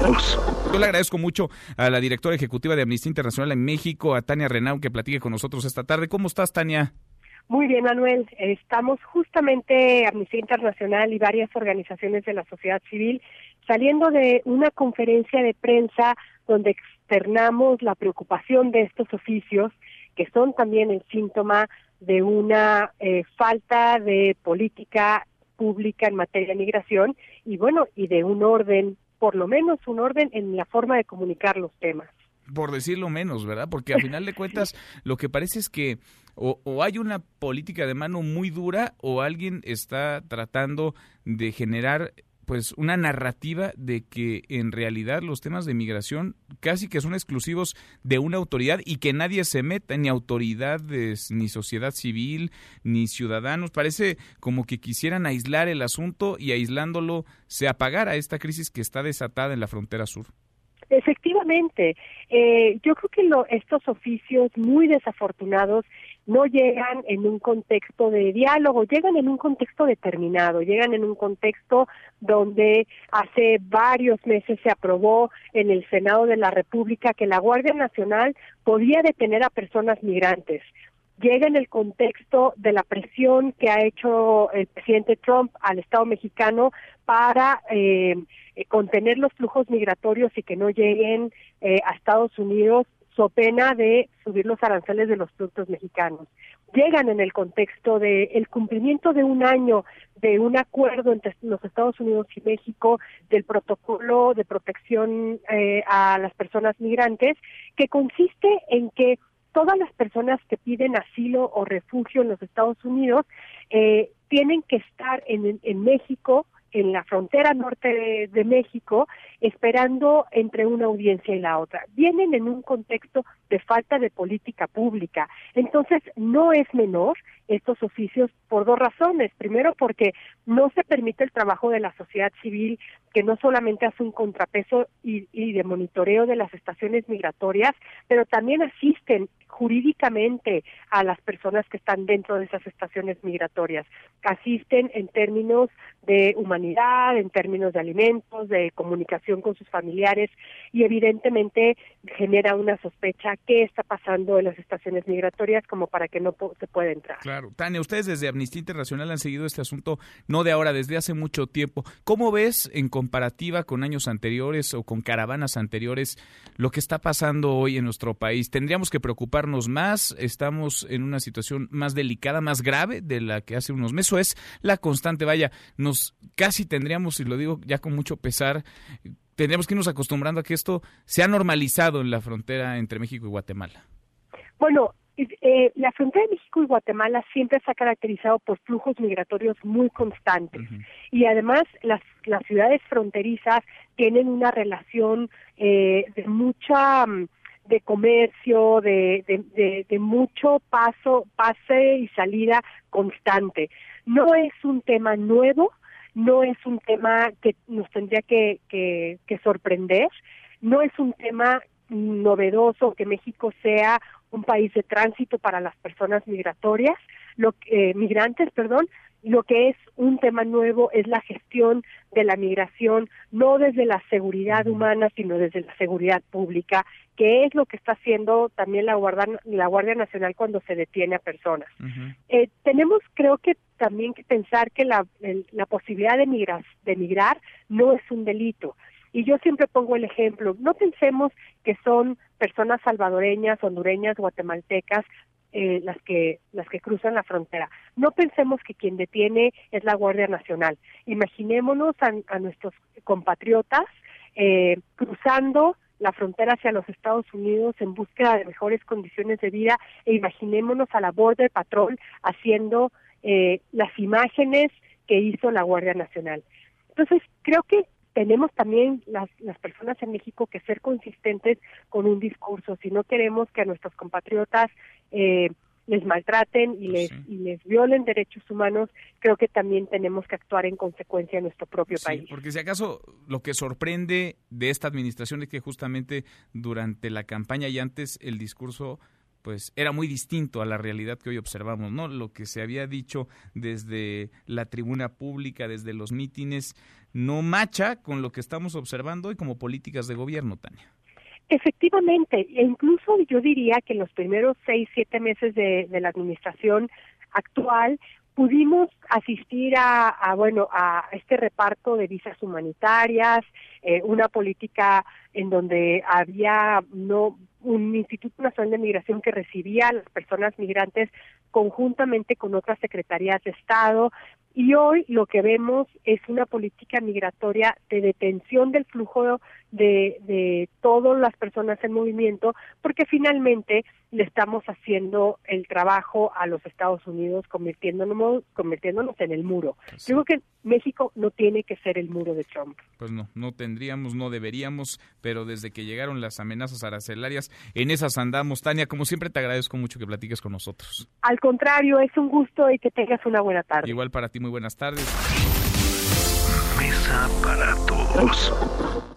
Yo le agradezco mucho a la directora ejecutiva de Amnistía Internacional en México, a Tania Renau, que platique con nosotros esta tarde. ¿Cómo estás, Tania? Muy bien, Manuel. Estamos justamente Amnistía Internacional y varias organizaciones de la sociedad civil saliendo de una conferencia de prensa donde externamos la preocupación de estos oficios, que son también el síntoma de una eh, falta de política pública en materia de migración y bueno, y de un orden, por lo menos un orden en la forma de comunicar los temas por decirlo menos, ¿verdad? Porque al final de cuentas lo que parece es que o, o, hay una política de mano muy dura o alguien está tratando de generar pues una narrativa de que en realidad los temas de migración casi que son exclusivos de una autoridad y que nadie se meta, ni autoridades, ni sociedad civil, ni ciudadanos. Parece como que quisieran aislar el asunto y aislándolo se apagara esta crisis que está desatada en la frontera sur. Efectivamente, eh, yo creo que estos oficios muy desafortunados no llegan en un contexto de diálogo, llegan en un contexto determinado, llegan en un contexto donde hace varios meses se aprobó en el Senado de la República que la Guardia Nacional podía detener a personas migrantes. Llega en el contexto de la presión que ha hecho el presidente Trump al Estado mexicano para eh, eh, contener los flujos migratorios y que no lleguen eh, a Estados Unidos so pena de subir los aranceles de los productos mexicanos. Llegan en el contexto de cumplimiento de un año de un acuerdo entre los Estados Unidos y México del protocolo de protección eh, a las personas migrantes, que consiste en que todas las personas que piden asilo o refugio en los Estados Unidos eh, tienen que estar en, en México en la frontera norte de, México esperando entre una audiencia y la otra. Vienen en un contexto de falta de política pública. Entonces, no es menor estos oficios por dos razones. Primero, porque no se permite el trabajo de la sociedad civil, que no solamente hace un contrapeso y, y de monitoreo de las estaciones migratorias, pero también asisten jurídicamente a las personas que están dentro de esas estaciones migratorias. Asisten en términos de humanidad, en términos de alimentos, de comunicación con sus familiares y evidentemente genera una sospecha qué está pasando en las estaciones migratorias como para que no se pueda entrar. Claro. Tania, ustedes desde Amnistía Internacional han seguido este asunto no de ahora, desde hace mucho tiempo. ¿Cómo ves en comparativa con años anteriores o con caravanas anteriores lo que está pasando hoy en nuestro país? ¿Tendríamos que preocuparnos más? ¿Estamos en una situación más delicada, más grave de la que hace unos meses? ¿O es la constante? Vaya, nos casi tendríamos, y lo digo ya con mucho pesar, tendríamos que irnos acostumbrando a que esto se ha normalizado en la frontera entre México y Guatemala. Bueno, eh, la frontera de México y Guatemala siempre se ha caracterizado por flujos migratorios muy constantes y además las, las ciudades fronterizas tienen una relación eh, de mucha mm, de comercio, de, de, de, mucho paso, pase y salida constante. No es un tema nuevo, no es un tema que nos tendría que, que, que sorprender, no es un tema novedoso que México sea un país de tránsito para las personas migratorias, lo eh, migrantes, perdón, lo que es un tema nuevo es la gestión de la migración, no desde la seguridad humana, sino desde la seguridad pública, que es lo que está haciendo también la Guardia, la Guardia Nacional cuando se detiene a personas. eh, tenemos, creo que también que pensar que la, la posibilidad de, de migrar no es un delito. Y yo siempre pongo el ejemplo, no pensemos que son personas salvadoreñas, hondureñas, guatemaltecas, eh, las que las que cruzan la frontera. No pensemos que quien detiene es la Guardia Nacional. Imaginémonos a, nuestros compatriotas eh, cruzando la frontera hacia los Estados Unidos en búsqueda de mejores condiciones de vida e imaginémonos a la Border Patrol haciendo eh, las imágenes que hizo la Guardia Nacional. Entonces, creo que tenemos también las, las personas en México que ser consistentes con un discurso. Si no queremos que a nuestros compatriotas eh, les maltraten y les, y les violen derechos humanos, creo que también tenemos que actuar en consecuencia en nuestro propio país. Porque si acaso lo que sorprende de esta administración es que justamente durante la campaña y antes el discurso pues era muy distinto a la realidad que hoy observamos, ¿no? Lo que se había dicho desde la tribuna pública, desde los mítines, no macha con lo que estamos observando hoy como políticas de gobierno, Tania. Efectivamente, e incluso yo diría que en los primeros seis, siete meses de, de la administración actual pudimos asistir a, bueno a este reparto de visas humanitarias, eh, una política en donde había no un Instituto Nacional de Migración que recibía a las personas migrantes conjuntamente con otras secretarías de Estado, y hoy lo que vemos es una política migratoria de detención del flujo de, de todas las personas en movimiento, porque finalmente le estamos haciendo el trabajo a los Estados Unidos convirtiéndonos, convirtiéndonos en el muro. Pues Yo creo que México no tiene que ser el muro de Trump. Pues no, no tendríamos, no deberíamos, pero desde que llegaron las amenazas arancelarias, en esas andamos. Tania, como siempre te agradezco mucho que platiques con nosotros. Al contrario, es un gusto y que tengas una buena tarde. Igual para ti, muy buenas tardes. Mesa para todos.